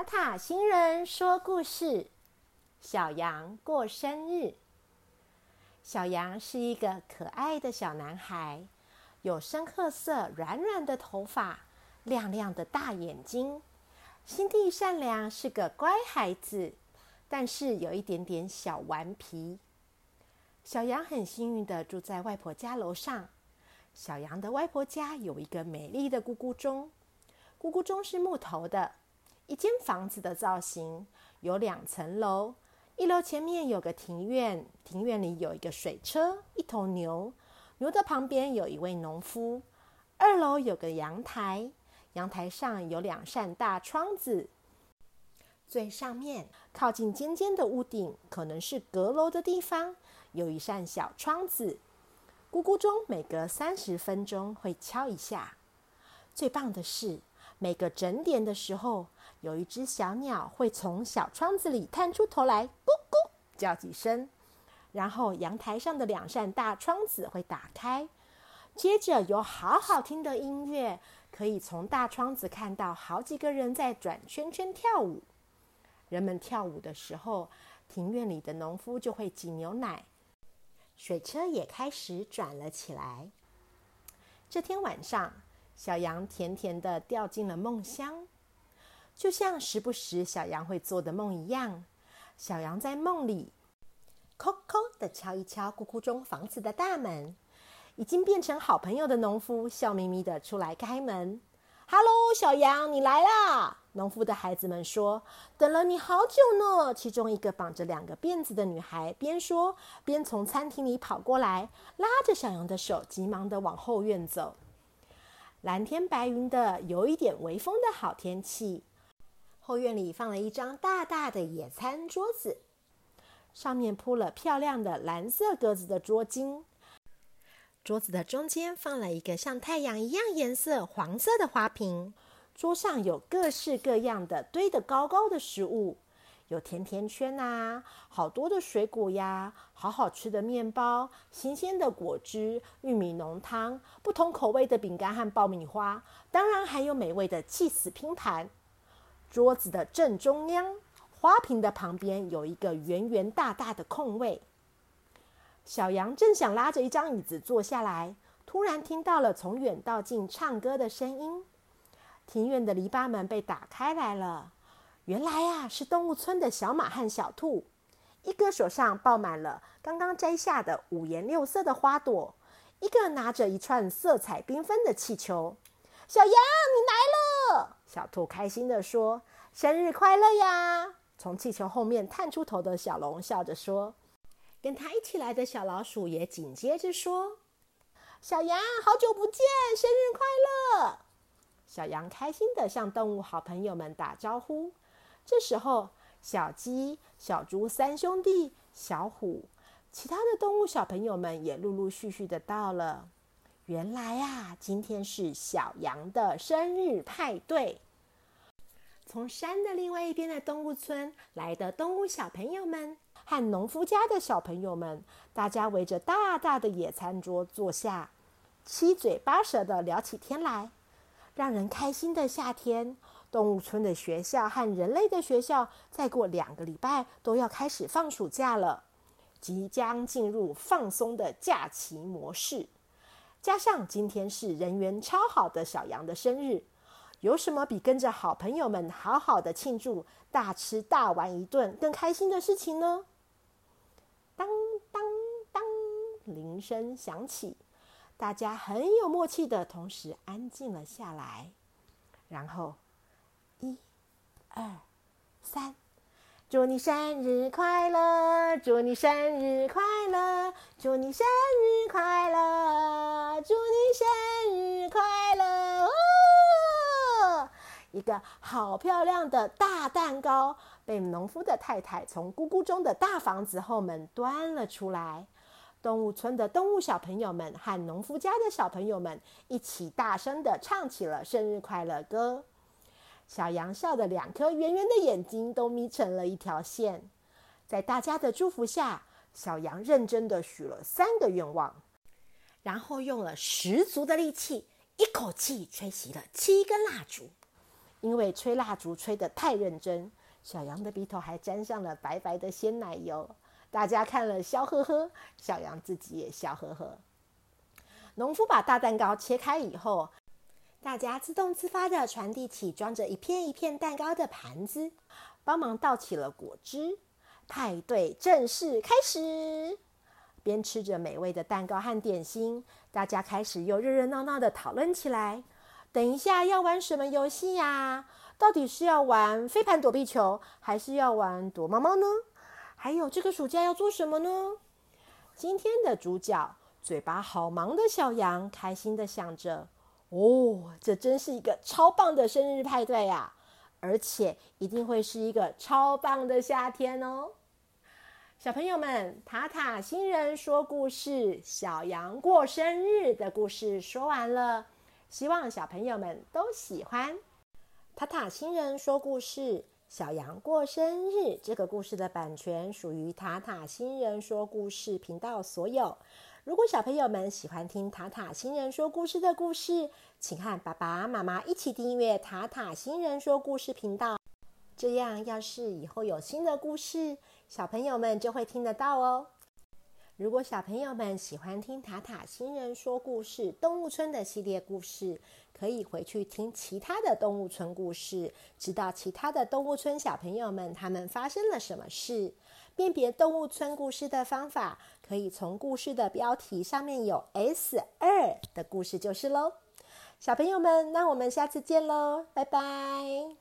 塔塔星人说故事：小羊过生日。小羊是一个可爱的小男孩，有深褐色、软软的头发，亮亮的大眼睛，心地善良，是个乖孩子，但是有一点点小顽皮。小羊很幸运的住在外婆家楼上。小羊的外婆家有一个美丽的咕咕钟，咕咕钟是木头的。一间房子的造型有两层楼，一楼前面有个庭院，庭院里有一个水车，一头牛，牛的旁边有一位农夫。二楼有个阳台，阳台上有两扇大窗子。最上面靠近尖尖的屋顶，可能是阁楼的地方，有一扇小窗子。咕咕钟每隔三十分钟会敲一下。最棒的是，每个整点的时候。有一只小鸟会从小窗子里探出头来，咕咕叫几声，然后阳台上的两扇大窗子会打开，接着有好好听的音乐，可以从大窗子看到好几个人在转圈圈跳舞。人们跳舞的时候，庭院里的农夫就会挤牛奶，水车也开始转了起来。这天晚上，小羊甜甜的掉进了梦乡。就像时不时小羊会做的梦一样，小羊在梦里，叩叩的敲一敲咕咕钟房子的大门。已经变成好朋友的农夫笑眯眯的出来开门。“Hello，小羊，你来啦！”农夫的孩子们说：“等了你好久呢。”其中一个绑着两个辫子的女孩边说边从餐厅里跑过来，拉着小羊的手，急忙的往后院走。蓝天白云的，有一点微风的好天气。后院里放了一张大大的野餐桌子，上面铺了漂亮的蓝色格子的桌巾。桌子的中间放了一个像太阳一样颜色黄色的花瓶。桌上有各式各样的堆得高高的食物，有甜甜圈啊，好多的水果呀，好好吃的面包，新鲜的果汁，玉米浓汤，不同口味的饼干和爆米花，当然还有美味的气死拼盘。桌子的正中央，花瓶的旁边有一个圆圆大大的空位。小羊正想拉着一张椅子坐下来，突然听到了从远到近唱歌的声音。庭院的篱笆门被打开来了，原来呀是动物村的小马和小兔，一个手上抱满了刚刚摘下的五颜六色的花朵，一个拿着一串色彩缤纷的气球。小羊，你来了！小兔开心地说：“生日快乐呀！”从气球后面探出头的小龙笑着说：“跟他一起来的小老鼠也紧接着说：‘小羊，好久不见，生日快乐！’”小羊开心地向动物好朋友们打招呼。这时候，小鸡、小猪三兄弟、小虎，其他的动物小朋友们也陆陆续续的到了。原来啊，今天是小羊的生日派对。从山的另外一边的动物村来的动物小朋友们和农夫家的小朋友们，大家围着大大的野餐桌坐下，七嘴八舌的聊起天来。让人开心的夏天，动物村的学校和人类的学校，再过两个礼拜都要开始放暑假了，即将进入放松的假期模式。加上今天是人缘超好的小羊的生日，有什么比跟着好朋友们好好的庆祝、大吃大玩一顿更开心的事情呢？当当当，铃声响起，大家很有默契的同时安静了下来，然后一、二、三。祝你生日快乐！祝你生日快乐！祝你生日快乐！祝你生日快乐！哦，一个好漂亮的大蛋糕被农夫的太太从咕咕中的大房子后门端了出来。动物村的动物小朋友们和农夫家的小朋友们一起大声的唱起了生日快乐歌。小羊笑的两颗圆圆的眼睛都眯成了一条线，在大家的祝福下，小羊认真的许了三个愿望，然后用了十足的力气，一口气吹熄了七根蜡烛。因为吹蜡烛吹得太认真，小羊的鼻头还沾上了白白的鲜奶油。大家看了笑呵呵，小羊自己也笑呵呵。农夫把大蛋糕切开以后，大家自动自发地传递起装着一片一片蛋糕的盘子，帮忙倒起了果汁。派对正式开始。边吃着美味的蛋糕和点心，大家开始又热热闹闹地讨论起来。等一下要玩什么游戏呀？到底是要玩飞盘躲避球，还是要玩躲猫猫呢？还有这个暑假要做什么呢？今天的主角，嘴巴好忙的小羊，开心的想着：哦，这真是一个超棒的生日派对呀！而且一定会是一个超棒的夏天哦！小朋友们，塔塔星人说故事，小羊过生日的故事说完了，希望小朋友们都喜欢。塔塔星人说故事，小羊过生日这个故事的版权属于塔塔星人说故事频道所有。如果小朋友们喜欢听塔塔星人说故事的故事，请和爸爸妈妈一起订阅塔塔星人说故事频道，这样要是以后有新的故事。小朋友们就会听得到哦。如果小朋友们喜欢听塔塔星人说故事动物村的系列故事，可以回去听其他的动物村故事，知道其他的动物村小朋友们他们发生了什么事。辨别动物村故事的方法，可以从故事的标题上面有 S 二的故事就是喽。小朋友们，那我们下次见喽，拜拜。